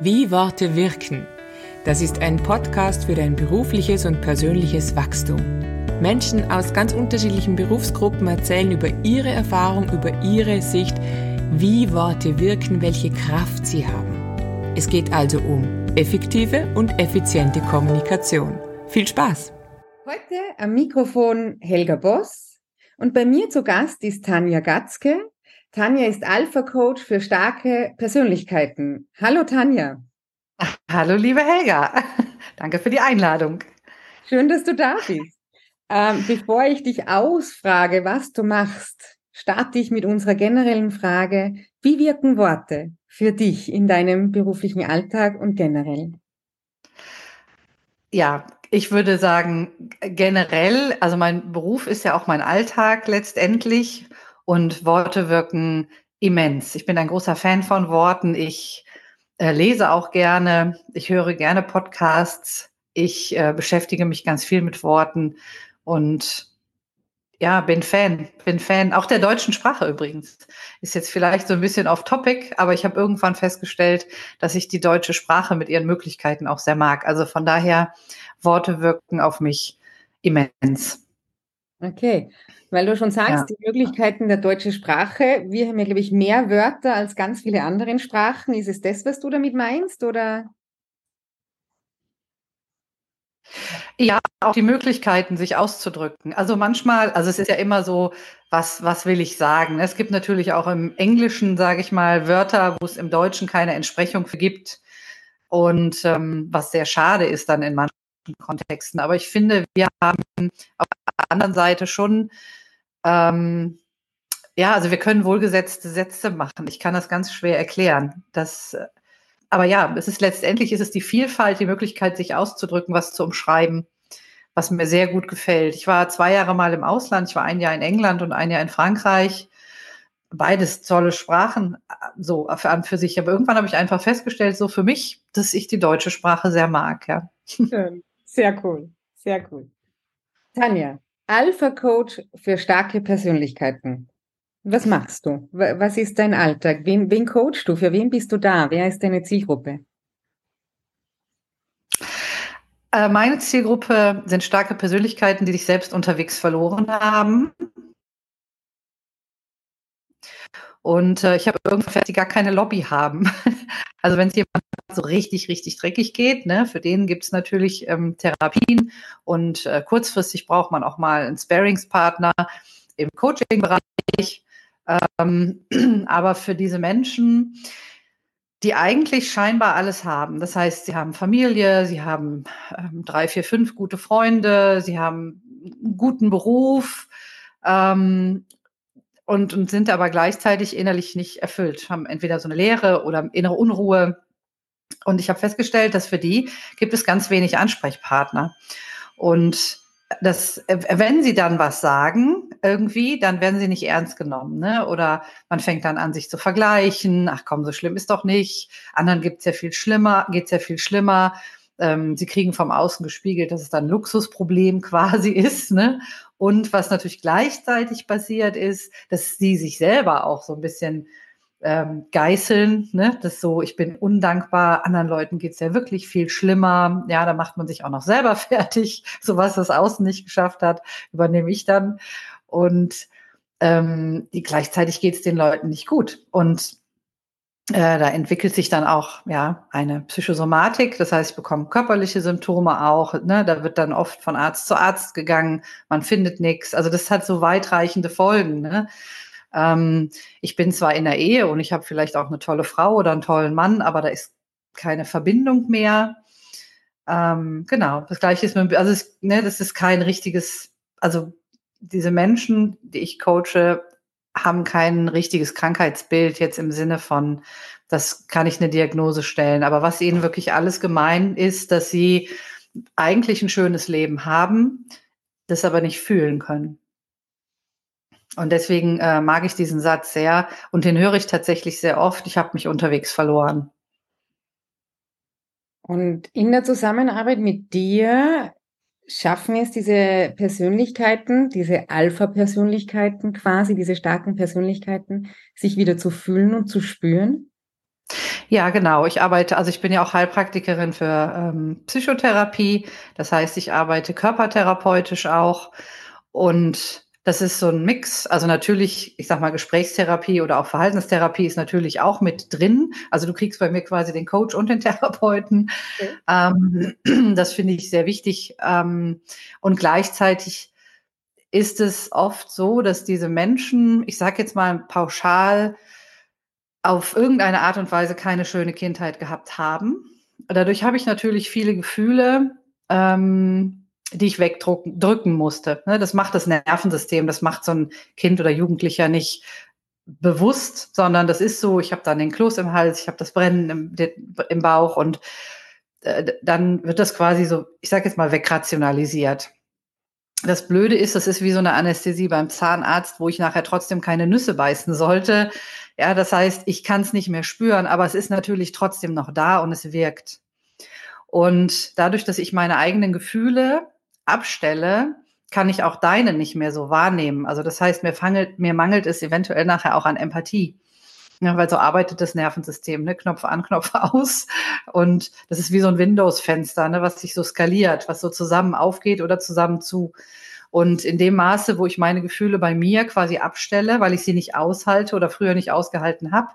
Wie Worte wirken. Das ist ein Podcast für dein berufliches und persönliches Wachstum. Menschen aus ganz unterschiedlichen Berufsgruppen erzählen über ihre Erfahrung, über ihre Sicht, wie Worte wirken, welche Kraft sie haben. Es geht also um effektive und effiziente Kommunikation. Viel Spaß! Heute am Mikrofon Helga Boss und bei mir zu Gast ist Tanja Gatzke, Tanja ist Alpha-Coach für starke Persönlichkeiten. Hallo Tanja. Hallo liebe Helga. Danke für die Einladung. Schön, dass du da bist. Ähm, bevor ich dich ausfrage, was du machst, starte ich mit unserer generellen Frage, wie wirken Worte für dich in deinem beruflichen Alltag und generell? Ja, ich würde sagen, generell, also mein Beruf ist ja auch mein Alltag letztendlich und Worte wirken immens. Ich bin ein großer Fan von Worten. Ich äh, lese auch gerne. Ich höre gerne Podcasts. Ich äh, beschäftige mich ganz viel mit Worten und ja, bin Fan, bin Fan, auch der deutschen Sprache übrigens. Ist jetzt vielleicht so ein bisschen off topic, aber ich habe irgendwann festgestellt, dass ich die deutsche Sprache mit ihren Möglichkeiten auch sehr mag. Also von daher, Worte wirken auf mich immens. Okay. Weil du schon sagst, ja. die Möglichkeiten der deutschen Sprache, wir haben ja, glaube ich, mehr Wörter als ganz viele andere Sprachen. Ist es das, was du damit meinst, oder? Ja, auch die Möglichkeiten, sich auszudrücken. Also manchmal, also es ist ja immer so, was, was will ich sagen? Es gibt natürlich auch im Englischen, sage ich mal, Wörter, wo es im Deutschen keine Entsprechung für gibt. Und ähm, was sehr schade ist dann in manchen Kontexten. Aber ich finde, wir haben auf der anderen Seite schon ähm, ja, also wir können wohlgesetzte Sätze machen. Ich kann das ganz schwer erklären. Das, aber ja, es ist letztendlich ist es die Vielfalt, die Möglichkeit, sich auszudrücken, was zu umschreiben, was mir sehr gut gefällt. Ich war zwei Jahre mal im Ausland. Ich war ein Jahr in England und ein Jahr in Frankreich. Beides tolle Sprachen, so für für sich. Aber irgendwann habe ich einfach festgestellt, so für mich, dass ich die deutsche Sprache sehr mag. Ja. Schön. Sehr cool. Sehr cool. Tanja, Alpha Coach für starke Persönlichkeiten. Was machst du? Was ist dein Alltag? Wen, wen coachst du? Für wen bist du da? Wer ist deine Zielgruppe? Äh, meine Zielgruppe sind starke Persönlichkeiten, die sich selbst unterwegs verloren haben. Und äh, ich habe irgendwann die gar keine Lobby haben. also wenn es jemand so richtig, richtig dreckig geht, ne, für den gibt es natürlich ähm, Therapien und äh, kurzfristig braucht man auch mal einen Sparingspartner im Coaching-Bereich. Ähm, aber für diese Menschen, die eigentlich scheinbar alles haben. Das heißt, sie haben Familie, sie haben ähm, drei, vier, fünf gute Freunde, sie haben einen guten Beruf ähm, und, und sind aber gleichzeitig innerlich nicht erfüllt, haben entweder so eine Leere oder innere Unruhe. Und ich habe festgestellt, dass für die gibt es ganz wenig Ansprechpartner. Und das, wenn sie dann was sagen, irgendwie, dann werden sie nicht ernst genommen. Ne? Oder man fängt dann an, sich zu vergleichen. Ach komm, so schlimm ist doch nicht. Anderen gibt es ja viel schlimmer, geht es ja viel schlimmer. Ähm, sie kriegen vom Außen gespiegelt, dass es dann ein Luxusproblem quasi ist. Ne? Und was natürlich gleichzeitig passiert ist, dass sie sich selber auch so ein bisschen ähm, geißeln, ne? Das so, ich bin undankbar, anderen Leuten geht's ja wirklich viel schlimmer. Ja, da macht man sich auch noch selber fertig. So was das Außen nicht geschafft hat, übernehme ich dann. Und ähm, die, gleichzeitig geht's den Leuten nicht gut. Und äh, da entwickelt sich dann auch ja eine Psychosomatik, das heißt, ich bekomme körperliche Symptome auch. Ne? Da wird dann oft von Arzt zu Arzt gegangen, man findet nichts. Also das hat so weitreichende Folgen. Ne? Ähm, ich bin zwar in der Ehe und ich habe vielleicht auch eine tolle Frau oder einen tollen Mann, aber da ist keine Verbindung mehr. Ähm, genau, das gleiche ist mit, also es, ne, das ist kein richtiges, also diese Menschen, die ich coache, haben kein richtiges Krankheitsbild jetzt im Sinne von, das kann ich eine Diagnose stellen. Aber was ihnen wirklich alles gemein ist, dass sie eigentlich ein schönes Leben haben, das aber nicht fühlen können. Und deswegen äh, mag ich diesen Satz sehr und den höre ich tatsächlich sehr oft. Ich habe mich unterwegs verloren. Und in der Zusammenarbeit mit dir schaffen es diese Persönlichkeiten, diese Alpha-Persönlichkeiten quasi, diese starken Persönlichkeiten, sich wieder zu fühlen und zu spüren? Ja, genau. Ich arbeite, also ich bin ja auch Heilpraktikerin für ähm, Psychotherapie. Das heißt, ich arbeite körpertherapeutisch auch. Und das ist so ein Mix. Also natürlich, ich sag mal, Gesprächstherapie oder auch Verhaltenstherapie ist natürlich auch mit drin. Also du kriegst bei mir quasi den Coach und den Therapeuten. Okay. Ähm, das finde ich sehr wichtig. Ähm, und gleichzeitig ist es oft so, dass diese Menschen, ich sage jetzt mal pauschal, auf irgendeine Art und Weise keine schöne Kindheit gehabt haben. Dadurch habe ich natürlich viele Gefühle, ähm, die ich wegdrücken musste. Ne, das macht das Nervensystem, das macht so ein Kind oder Jugendlicher nicht bewusst, sondern das ist so, ich habe dann den Kloß im Hals, ich habe das Brennen im, im Bauch und äh, dann wird das quasi so, ich sage jetzt mal, wegrationalisiert. Das Blöde ist, das ist wie so eine Anästhesie beim Zahnarzt, wo ich nachher trotzdem keine Nüsse beißen sollte, ja, das heißt, ich kann es nicht mehr spüren, aber es ist natürlich trotzdem noch da und es wirkt. Und dadurch, dass ich meine eigenen Gefühle abstelle, kann ich auch deine nicht mehr so wahrnehmen. Also das heißt, mir, fangelt, mir mangelt es eventuell nachher auch an Empathie. Ja, weil so arbeitet das Nervensystem, ne? Knopf an, Knopf aus. Und das ist wie so ein Windows-Fenster, ne? was sich so skaliert, was so zusammen aufgeht oder zusammen zu. Und in dem Maße, wo ich meine Gefühle bei mir quasi abstelle, weil ich sie nicht aushalte oder früher nicht ausgehalten habe,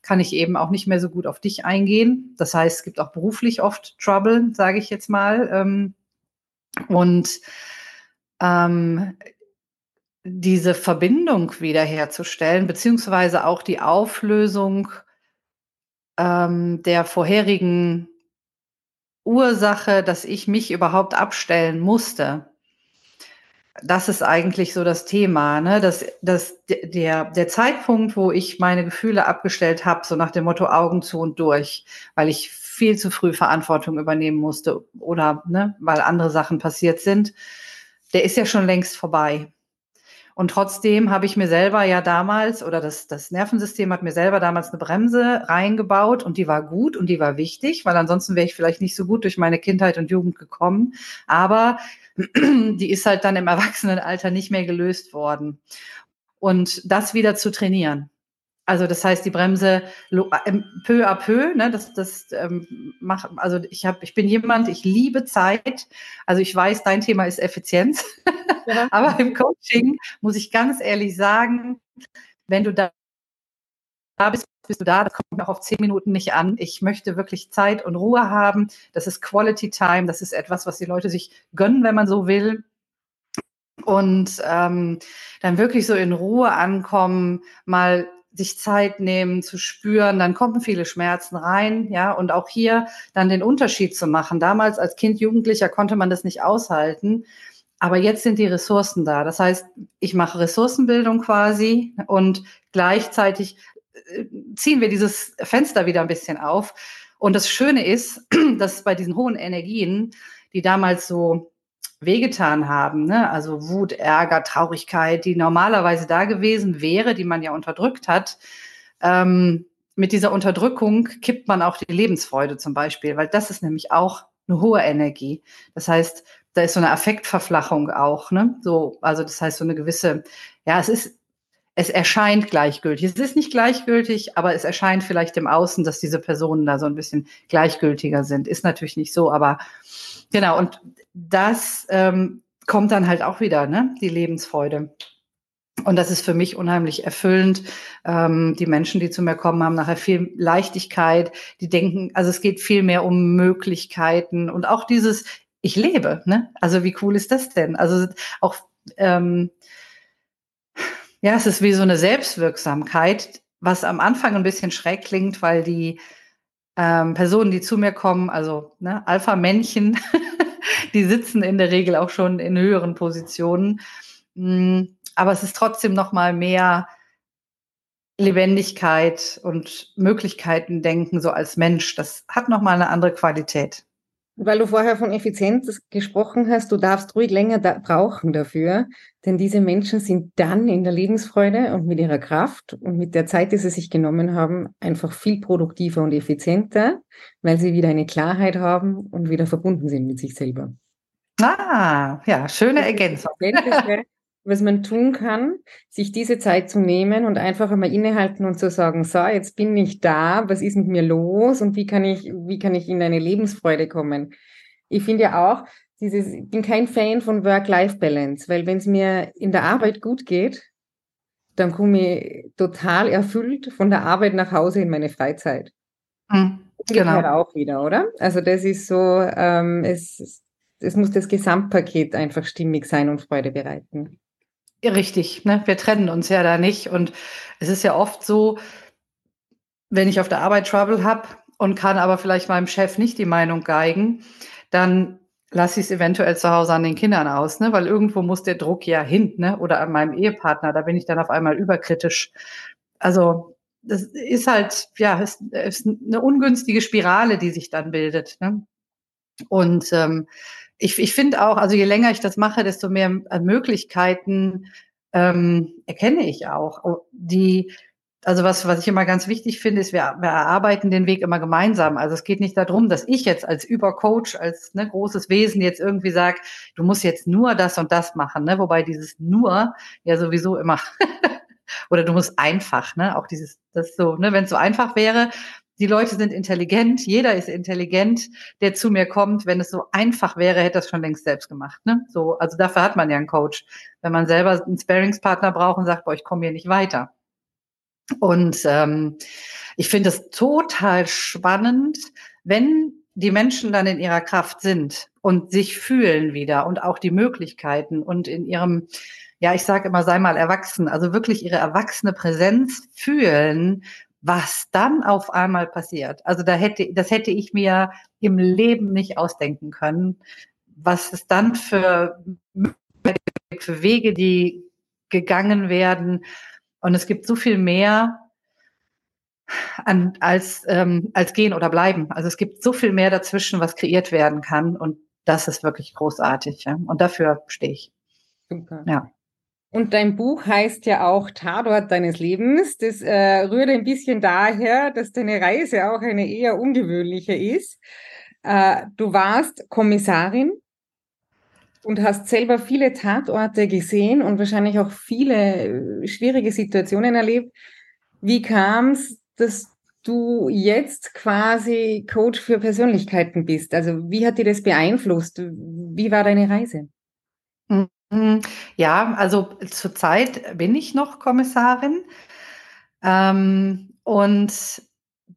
kann ich eben auch nicht mehr so gut auf dich eingehen. Das heißt, es gibt auch beruflich oft Trouble, sage ich jetzt mal. Ähm, und ähm, diese Verbindung wiederherzustellen, beziehungsweise auch die Auflösung ähm, der vorherigen Ursache, dass ich mich überhaupt abstellen musste das ist eigentlich so das Thema, ne? dass, dass der, der Zeitpunkt, wo ich meine Gefühle abgestellt habe, so nach dem Motto Augen zu und durch, weil ich viel zu früh Verantwortung übernehmen musste oder ne, weil andere Sachen passiert sind, der ist ja schon längst vorbei. Und trotzdem habe ich mir selber ja damals, oder das, das Nervensystem hat mir selber damals eine Bremse reingebaut und die war gut und die war wichtig, weil ansonsten wäre ich vielleicht nicht so gut durch meine Kindheit und Jugend gekommen. Aber die ist halt dann im Erwachsenenalter nicht mehr gelöst worden. Und das wieder zu trainieren. Also das heißt, die Bremse ähm, peu à peu, ne, das, das ähm, mach, also ich habe, ich bin jemand, ich liebe Zeit. Also ich weiß, dein Thema ist Effizienz. Ja. Aber im Coaching muss ich ganz ehrlich sagen, wenn du da bist, bist du da, das kommt mir auch auf zehn Minuten nicht an. Ich möchte wirklich Zeit und Ruhe haben. Das ist Quality Time. Das ist etwas, was die Leute sich gönnen, wenn man so will. Und ähm, dann wirklich so in Ruhe ankommen, mal sich Zeit nehmen, zu spüren, dann kommen viele Schmerzen rein, ja, und auch hier dann den Unterschied zu machen. Damals als Kind, Jugendlicher konnte man das nicht aushalten, aber jetzt sind die Ressourcen da. Das heißt, ich mache Ressourcenbildung quasi und gleichzeitig äh, ziehen wir dieses Fenster wieder ein bisschen auf. Und das Schöne ist, dass bei diesen hohen Energien, die damals so wehgetan haben, ne? also Wut, Ärger, Traurigkeit, die normalerweise da gewesen wäre, die man ja unterdrückt hat, ähm, mit dieser Unterdrückung kippt man auch die Lebensfreude zum Beispiel, weil das ist nämlich auch eine hohe Energie. Das heißt, da ist so eine Affektverflachung auch, ne? So, also das heißt so eine gewisse, ja, es ist es erscheint gleichgültig. Es ist nicht gleichgültig, aber es erscheint vielleicht im Außen, dass diese Personen da so ein bisschen gleichgültiger sind. Ist natürlich nicht so, aber genau. Und das ähm, kommt dann halt auch wieder, ne? Die Lebensfreude. Und das ist für mich unheimlich erfüllend. Ähm, die Menschen, die zu mir kommen, haben nachher viel Leichtigkeit. Die denken, also es geht viel mehr um Möglichkeiten und auch dieses, ich lebe. Ne? Also wie cool ist das denn? Also auch ähm, ja, es ist wie so eine Selbstwirksamkeit, was am Anfang ein bisschen schräg klingt, weil die ähm, Personen, die zu mir kommen, also ne, Alpha-Männchen, die sitzen in der Regel auch schon in höheren Positionen. Mm, aber es ist trotzdem noch mal mehr Lebendigkeit und Möglichkeiten denken so als Mensch. Das hat noch mal eine andere Qualität. Weil du vorher von Effizienz gesprochen hast, du darfst ruhig länger da brauchen dafür, denn diese Menschen sind dann in der Lebensfreude und mit ihrer Kraft und mit der Zeit, die sie sich genommen haben, einfach viel produktiver und effizienter, weil sie wieder eine Klarheit haben und wieder verbunden sind mit sich selber. Ah, ja, schöne Ergänzung. Was man tun kann, sich diese Zeit zu nehmen und einfach einmal innehalten und zu sagen, so, jetzt bin ich da, was ist mit mir los und wie kann ich, wie kann ich in eine Lebensfreude kommen? Ich finde ja auch, dieses, ich bin kein Fan von Work-Life-Balance, weil wenn es mir in der Arbeit gut geht, dann komme ich total erfüllt von der Arbeit nach Hause in meine Freizeit. Mhm, genau. Halt auch wieder, oder? Also das ist so, ähm, es, es muss das Gesamtpaket einfach stimmig sein und Freude bereiten. Richtig, ne? wir trennen uns ja da nicht. Und es ist ja oft so, wenn ich auf der Arbeit Trouble habe und kann aber vielleicht meinem Chef nicht die Meinung geigen, dann lasse ich es eventuell zu Hause an den Kindern aus, ne? weil irgendwo muss der Druck ja hin, ne? oder an meinem Ehepartner, da bin ich dann auf einmal überkritisch. Also das ist halt, ja, ist, ist eine ungünstige Spirale, die sich dann bildet. Ne? Und ähm, ich, ich finde auch, also je länger ich das mache, desto mehr äh, Möglichkeiten ähm, erkenne ich auch, oh, die also was, was ich immer ganz wichtig finde, ist, wir, wir erarbeiten den Weg immer gemeinsam. Also es geht nicht darum, dass ich jetzt als Übercoach, als ne, großes Wesen jetzt irgendwie sage, du musst jetzt nur das und das machen, ne? Wobei dieses nur ja sowieso immer oder du musst einfach, ne? Auch dieses, das so, ne, wenn es so einfach wäre, die Leute sind intelligent, jeder ist intelligent, der zu mir kommt. Wenn es so einfach wäre, hätte das schon längst selbst gemacht. Ne? So, also dafür hat man ja einen Coach. Wenn man selber einen Sparingspartner braucht und sagt, boah, ich komme hier nicht weiter. Und ähm, ich finde es total spannend, wenn die Menschen dann in ihrer Kraft sind und sich fühlen wieder und auch die Möglichkeiten und in ihrem, ja, ich sage immer, sei mal erwachsen, also wirklich ihre erwachsene Präsenz fühlen, was dann auf einmal passiert. Also da hätte, das hätte ich mir im Leben nicht ausdenken können, was es dann für, für Wege, die gegangen werden, und es gibt so viel mehr an, als, ähm, als gehen oder bleiben. Also es gibt so viel mehr dazwischen, was kreiert werden kann. Und das ist wirklich großartig. Ja? Und dafür stehe ich. Super. Ja. Und dein Buch heißt ja auch Tatort deines Lebens. Das äh, rührt ein bisschen daher, dass deine Reise auch eine eher ungewöhnliche ist. Äh, du warst Kommissarin und hast selber viele Tatorte gesehen und wahrscheinlich auch viele äh, schwierige Situationen erlebt. Wie kam es, dass du jetzt quasi Coach für Persönlichkeiten bist? Also wie hat dir das beeinflusst? Wie war deine Reise? Mhm. Ja, also zurzeit bin ich noch Kommissarin ähm, und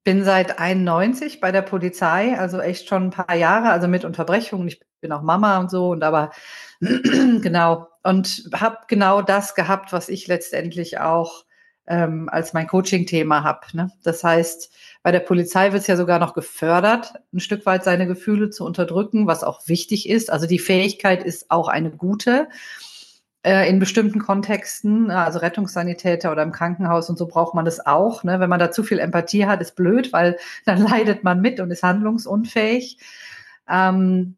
bin seit 91 bei der Polizei, also echt schon ein paar Jahre, also mit Unterbrechungen. Ich bin auch Mama und so und aber genau und habe genau das gehabt, was ich letztendlich auch ähm, als mein Coaching-Thema habe. Ne? Das heißt, bei der Polizei wird es ja sogar noch gefördert, ein Stück weit seine Gefühle zu unterdrücken, was auch wichtig ist. Also die Fähigkeit ist auch eine gute äh, in bestimmten Kontexten, also Rettungssanitäter oder im Krankenhaus und so braucht man das auch. Ne? Wenn man da zu viel Empathie hat, ist blöd, weil dann leidet man mit und ist handlungsunfähig. Ähm,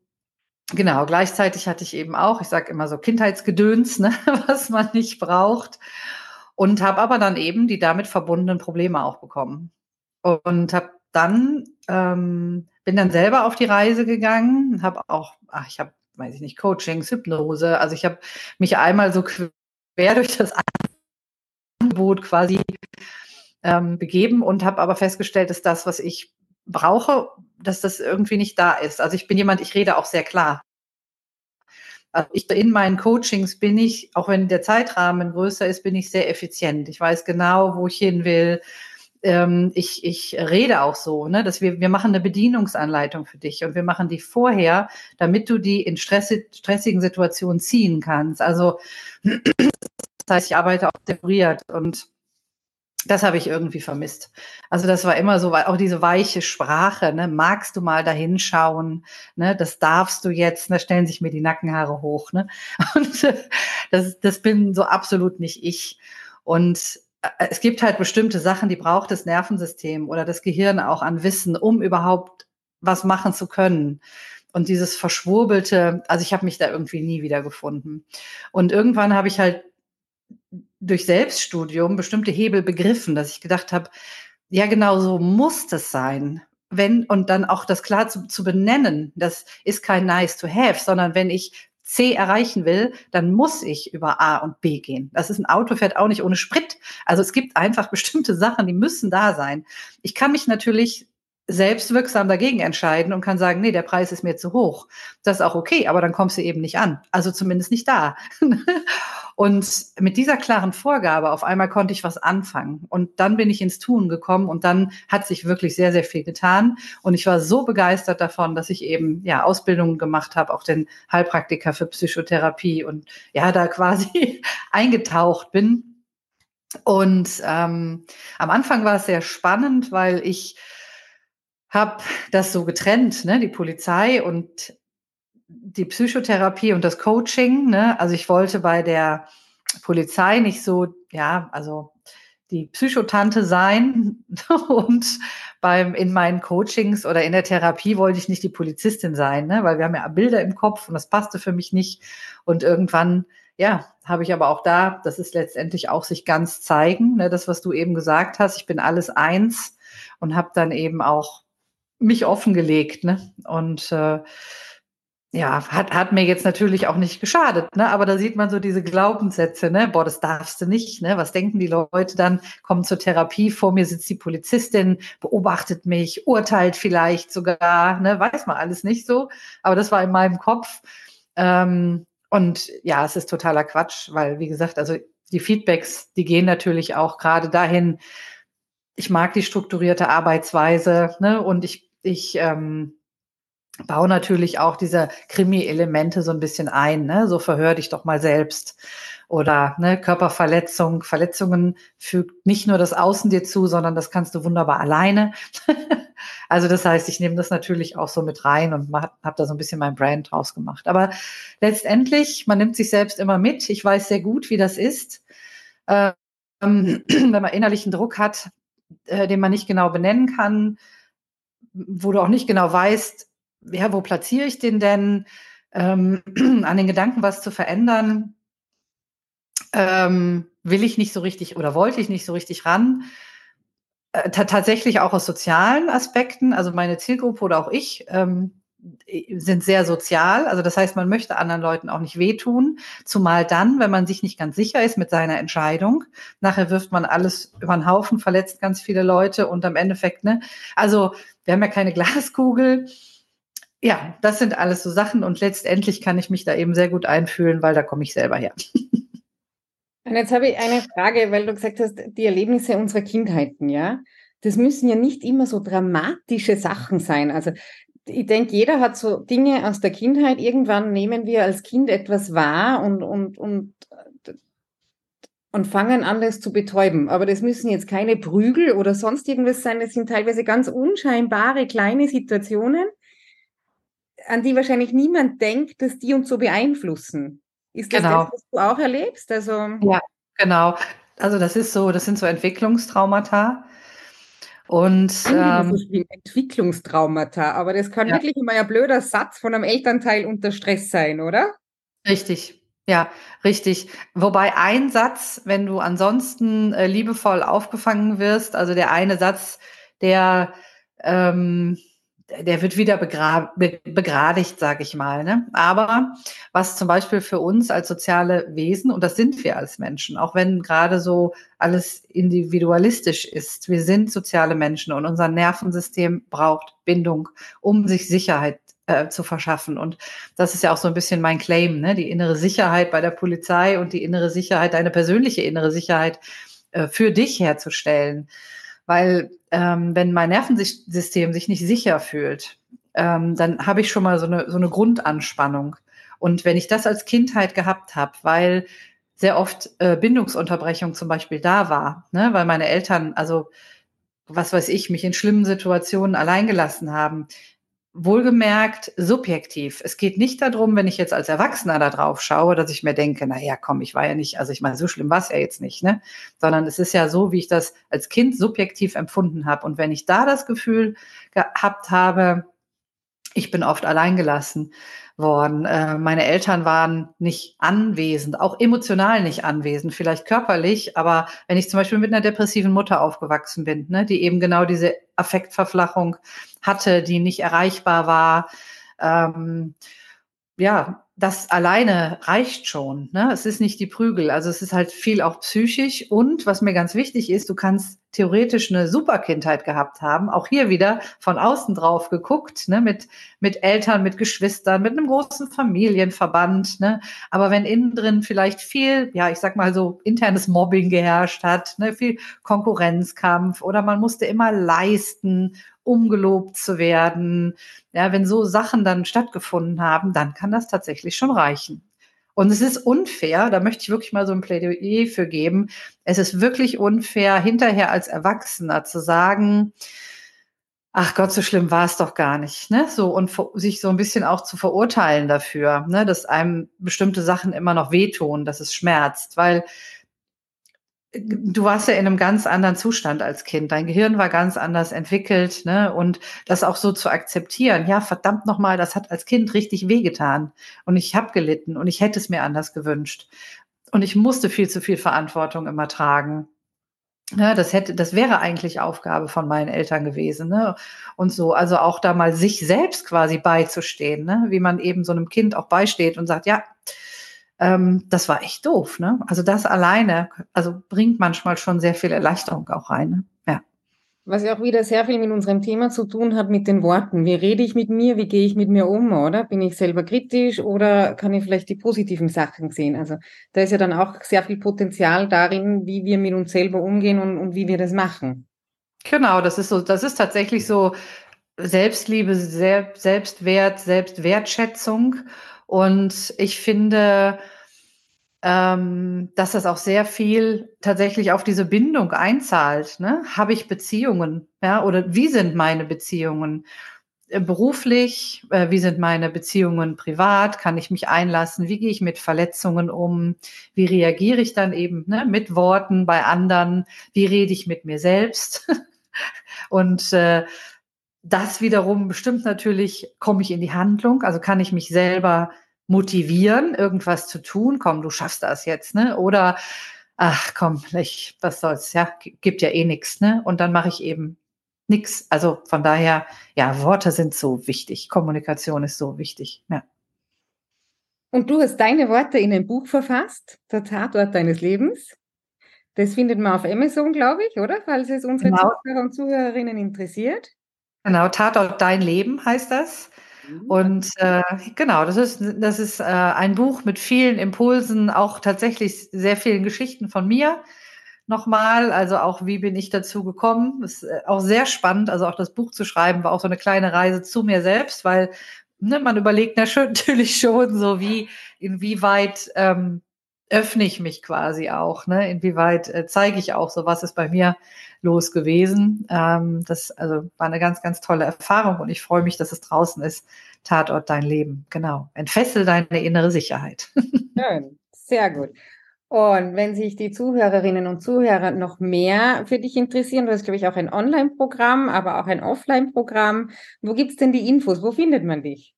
Genau, gleichzeitig hatte ich eben auch, ich sage immer so Kindheitsgedöns, ne, was man nicht braucht. Und habe aber dann eben die damit verbundenen Probleme auch bekommen. Und habe dann, ähm, bin dann selber auf die Reise gegangen, habe auch, ach, ich habe, weiß ich nicht, Coachings, Hypnose. Also ich habe mich einmal so quer durch das Angebot quasi ähm, begeben und habe aber festgestellt, dass das, was ich brauche, dass das irgendwie nicht da ist. Also ich bin jemand, ich rede auch sehr klar. Also ich, in meinen Coachings bin ich, auch wenn der Zeitrahmen größer ist, bin ich sehr effizient. Ich weiß genau, wo ich hin will. Ähm, ich, ich rede auch so, ne, dass wir, wir machen eine Bedienungsanleitung für dich und wir machen die vorher, damit du die in stressigen Situationen ziehen kannst. Also das heißt, ich arbeite auch separiert und das habe ich irgendwie vermisst. Also das war immer so, auch diese weiche Sprache, ne? magst du mal da hinschauen, ne? das darfst du jetzt, da ne? stellen sich mir die Nackenhaare hoch. Ne? Und das, das bin so absolut nicht ich. Und äh, es gibt halt bestimmte Sachen, die braucht das Nervensystem oder das Gehirn auch an Wissen, um überhaupt was machen zu können. Und dieses verschwurbelte, also ich habe mich da irgendwie nie wieder gefunden. Und irgendwann habe ich halt durch Selbststudium bestimmte Hebel begriffen, dass ich gedacht habe, ja, genau so muss das sein. Wenn, und dann auch das klar zu, zu benennen, das ist kein nice to have, sondern wenn ich C erreichen will, dann muss ich über A und B gehen. Das ist ein Auto, fährt auch nicht ohne Sprit. Also es gibt einfach bestimmte Sachen, die müssen da sein. Ich kann mich natürlich selbstwirksam dagegen entscheiden und kann sagen, nee, der Preis ist mir zu hoch. Das ist auch okay, aber dann kommst du eben nicht an. Also zumindest nicht da. und mit dieser klaren Vorgabe auf einmal konnte ich was anfangen. Und dann bin ich ins Tun gekommen und dann hat sich wirklich sehr, sehr viel getan. Und ich war so begeistert davon, dass ich eben ja Ausbildungen gemacht habe, auch den Heilpraktiker für Psychotherapie und ja, da quasi eingetaucht bin. Und ähm, am Anfang war es sehr spannend, weil ich habe das so getrennt, ne, die Polizei und die Psychotherapie und das Coaching. Ne? Also ich wollte bei der Polizei nicht so, ja, also die Psychotante sein und beim in meinen Coachings oder in der Therapie wollte ich nicht die Polizistin sein, ne? weil wir haben ja Bilder im Kopf und das passte für mich nicht. Und irgendwann, ja, habe ich aber auch da, das ist letztendlich auch sich ganz zeigen, ne? das was du eben gesagt hast, ich bin alles eins und habe dann eben auch mich offengelegt. Ne? Und äh, ja, hat, hat mir jetzt natürlich auch nicht geschadet, ne? Aber da sieht man so diese Glaubenssätze, ne? Boah, das darfst du nicht, ne? Was denken die Leute dann? Kommen zur Therapie, vor mir sitzt die Polizistin, beobachtet mich, urteilt vielleicht sogar, ne? Weiß man alles nicht so. Aber das war in meinem Kopf. Ähm, und ja, es ist totaler Quatsch, weil, wie gesagt, also die Feedbacks, die gehen natürlich auch gerade dahin, ich mag die strukturierte Arbeitsweise, ne? Und ich ich ähm, baue natürlich auch diese Krimi-Elemente so ein bisschen ein. Ne? So verhör dich doch mal selbst. Oder ne, Körperverletzung. Verletzungen fügt nicht nur das Außen dir zu, sondern das kannst du wunderbar alleine. also das heißt, ich nehme das natürlich auch so mit rein und habe da so ein bisschen mein Brand draus gemacht. Aber letztendlich, man nimmt sich selbst immer mit. Ich weiß sehr gut, wie das ist. Ähm, wenn man innerlichen Druck hat, äh, den man nicht genau benennen kann, wo du auch nicht genau weißt, ja, wo platziere ich den denn, ähm, an den Gedanken was zu verändern, ähm, will ich nicht so richtig oder wollte ich nicht so richtig ran. Äh, tatsächlich auch aus sozialen Aspekten, also meine Zielgruppe oder auch ich, ähm, sind sehr sozial. Also das heißt, man möchte anderen Leuten auch nicht wehtun, zumal dann, wenn man sich nicht ganz sicher ist mit seiner Entscheidung. Nachher wirft man alles über den Haufen, verletzt ganz viele Leute und am Endeffekt, ne? Also wir haben ja keine Glaskugel. Ja, das sind alles so Sachen und letztendlich kann ich mich da eben sehr gut einfühlen, weil da komme ich selber her. Und jetzt habe ich eine Frage, weil du gesagt hast, die Erlebnisse unserer Kindheiten, ja das müssen ja nicht immer so dramatische Sachen sein. Also ich denke, jeder hat so Dinge aus der Kindheit. Irgendwann nehmen wir als Kind etwas wahr und, und, und, und fangen an, das zu betäuben. Aber das müssen jetzt keine Prügel oder sonst irgendwas sein. Das sind teilweise ganz unscheinbare kleine Situationen, an die wahrscheinlich niemand denkt, dass die uns so beeinflussen. Ist das genau. das, was du auch erlebst? Also ja, genau. Also das ist so, das sind so Entwicklungstraumata und ähm, Entwicklungstraumata, aber das kann ja. wirklich immer ein blöder Satz von einem Elternteil unter Stress sein, oder? Richtig, ja, richtig. Wobei ein Satz, wenn du ansonsten äh, liebevoll aufgefangen wirst, also der eine Satz, der ähm, der wird wieder begradigt, sage ich mal. Ne? Aber was zum Beispiel für uns als soziale Wesen, und das sind wir als Menschen, auch wenn gerade so alles individualistisch ist, wir sind soziale Menschen und unser Nervensystem braucht Bindung, um sich Sicherheit äh, zu verschaffen. Und das ist ja auch so ein bisschen mein Claim, ne? die innere Sicherheit bei der Polizei und die innere Sicherheit, deine persönliche innere Sicherheit äh, für dich herzustellen. Weil ähm, wenn mein Nervensystem sich nicht sicher fühlt, ähm, dann habe ich schon mal so eine, so eine Grundanspannung. Und wenn ich das als Kindheit gehabt habe, weil sehr oft äh, Bindungsunterbrechung zum Beispiel da war, ne, weil meine Eltern, also was weiß ich, mich in schlimmen Situationen alleingelassen haben, Wohlgemerkt subjektiv. Es geht nicht darum, wenn ich jetzt als Erwachsener da drauf schaue, dass ich mir denke, na ja, komm, ich war ja nicht, also ich meine, so schlimm war es ja jetzt nicht, ne? Sondern es ist ja so, wie ich das als Kind subjektiv empfunden habe. Und wenn ich da das Gefühl gehabt habe, ich bin oft alleingelassen worden. Äh, meine Eltern waren nicht anwesend, auch emotional nicht anwesend, vielleicht körperlich, aber wenn ich zum Beispiel mit einer depressiven Mutter aufgewachsen bin, ne, die eben genau diese Affektverflachung hatte, die nicht erreichbar war, ähm, ja, das alleine reicht schon. Ne? Es ist nicht die Prügel. Also es ist halt viel auch psychisch. Und was mir ganz wichtig ist, du kannst theoretisch eine super Kindheit gehabt haben. Auch hier wieder von außen drauf geguckt, ne? mit, mit Eltern, mit Geschwistern, mit einem großen Familienverband. Ne? Aber wenn innen drin vielleicht viel, ja, ich sag mal so, internes Mobbing geherrscht hat, ne? viel Konkurrenzkampf oder man musste immer leisten um gelobt zu werden. Ja, wenn so Sachen dann stattgefunden haben, dann kann das tatsächlich schon reichen. Und es ist unfair, da möchte ich wirklich mal so ein Plädoyer für geben. Es ist wirklich unfair, hinterher als Erwachsener zu sagen, ach Gott, so schlimm war es doch gar nicht, ne? So und sich so ein bisschen auch zu verurteilen dafür, ne, dass einem bestimmte Sachen immer noch wehtun, dass es schmerzt, weil du warst ja in einem ganz anderen Zustand als Kind. Dein Gehirn war ganz anders entwickelt, ne? Und das auch so zu akzeptieren. Ja, verdammt nochmal, das hat als Kind richtig wehgetan. Und ich habe gelitten und ich hätte es mir anders gewünscht. Und ich musste viel zu viel Verantwortung immer tragen. Ja, das hätte, das wäre eigentlich Aufgabe von meinen Eltern gewesen, ne? Und so, also auch da mal sich selbst quasi beizustehen, ne? Wie man eben so einem Kind auch beisteht und sagt, ja, ähm, das war echt doof. Ne? Also das alleine, also bringt manchmal schon sehr viel Erleichterung auch rein. Ne? Ja. Was ja auch wieder sehr viel mit unserem Thema zu tun hat, mit den Worten. Wie rede ich mit mir? Wie gehe ich mit mir um? Oder bin ich selber kritisch oder kann ich vielleicht die positiven Sachen sehen? Also da ist ja dann auch sehr viel Potenzial darin, wie wir mit uns selber umgehen und, und wie wir das machen. Genau, das ist so, das ist tatsächlich so Selbstliebe, Selbstwert, Selbstwertschätzung. Und ich finde, ähm, dass das auch sehr viel tatsächlich auf diese Bindung einzahlt. Ne? Habe ich Beziehungen? Ja, oder wie sind meine Beziehungen? Äh, beruflich, äh, wie sind meine Beziehungen privat, kann ich mich einlassen, wie gehe ich mit Verletzungen um, wie reagiere ich dann eben ne, mit Worten bei anderen, wie rede ich mit mir selbst. Und äh, das wiederum bestimmt natürlich, komme ich in die Handlung, also kann ich mich selber motivieren, irgendwas zu tun. Komm, du schaffst das jetzt, ne? Oder ach komm, ich, was soll's, ja, gibt ja eh nichts, ne? Und dann mache ich eben nichts. Also von daher, ja, Worte sind so wichtig, Kommunikation ist so wichtig, ja. Und du hast deine Worte in ein Buch verfasst, der Tatort deines Lebens. Das findet man auf Amazon, glaube ich, oder? Falls es unsere genau. Zuhörer und Zuhörerinnen interessiert. Genau, Tatort Dein Leben heißt das. Mhm. Und äh, genau, das ist, das ist äh, ein Buch mit vielen Impulsen, auch tatsächlich sehr vielen Geschichten von mir nochmal. Also auch, wie bin ich dazu gekommen? Ist äh, auch sehr spannend. Also auch das Buch zu schreiben war auch so eine kleine Reise zu mir selbst, weil ne, man überlegt natürlich schon so, wie, inwieweit ähm, öffne ich mich quasi auch, ne? Inwieweit äh, zeige ich auch so, was ist bei mir los gewesen. Ähm, das also war eine ganz, ganz tolle Erfahrung und ich freue mich, dass es draußen ist. Tatort dein Leben, genau. Entfessel deine innere Sicherheit. Schön, sehr gut. Und wenn sich die Zuhörerinnen und Zuhörer noch mehr für dich interessieren, du hast, glaube ich, auch ein Online-Programm, aber auch ein Offline-Programm. Wo gibt es denn die Infos? Wo findet man dich?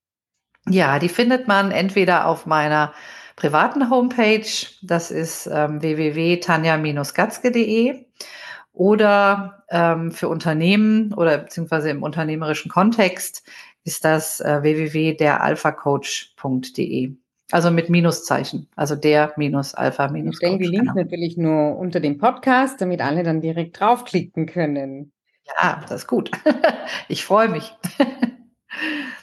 Ja, die findet man entweder auf meiner privaten Homepage, das ist ähm, www.tanja-gatzke.de oder ähm, für Unternehmen oder beziehungsweise im unternehmerischen Kontext ist das äh, www.deralphacoach.de. Also mit Minuszeichen, also der minus Alpha minus. Ich stelle die Links natürlich nur unter dem Podcast, damit alle dann direkt draufklicken können. Ja, das ist gut. ich freue mich.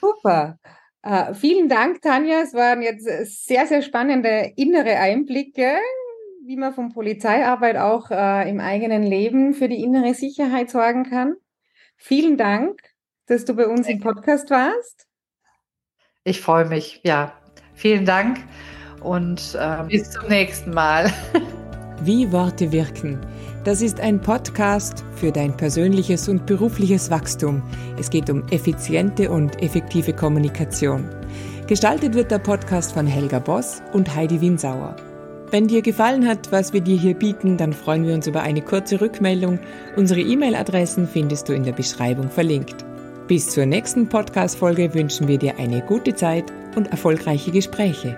Super. Uh, vielen Dank, Tanja. Es waren jetzt sehr, sehr spannende innere Einblicke, wie man von Polizeiarbeit auch uh, im eigenen Leben für die innere Sicherheit sorgen kann. Vielen Dank, dass du bei uns im Podcast warst. Ich freue mich. Ja, vielen Dank und äh, bis zum nächsten Mal. Wie Worte wirken das ist ein Podcast für dein persönliches und berufliches Wachstum. Es geht um effiziente und effektive Kommunikation. Gestaltet wird der Podcast von Helga Boss und Heidi Winsauer. Wenn dir gefallen hat, was wir dir hier bieten, dann freuen wir uns über eine kurze Rückmeldung. Unsere E-Mail-Adressen findest du in der Beschreibung verlinkt. Bis zur nächsten Podcast-Folge wünschen wir dir eine gute Zeit und erfolgreiche Gespräche.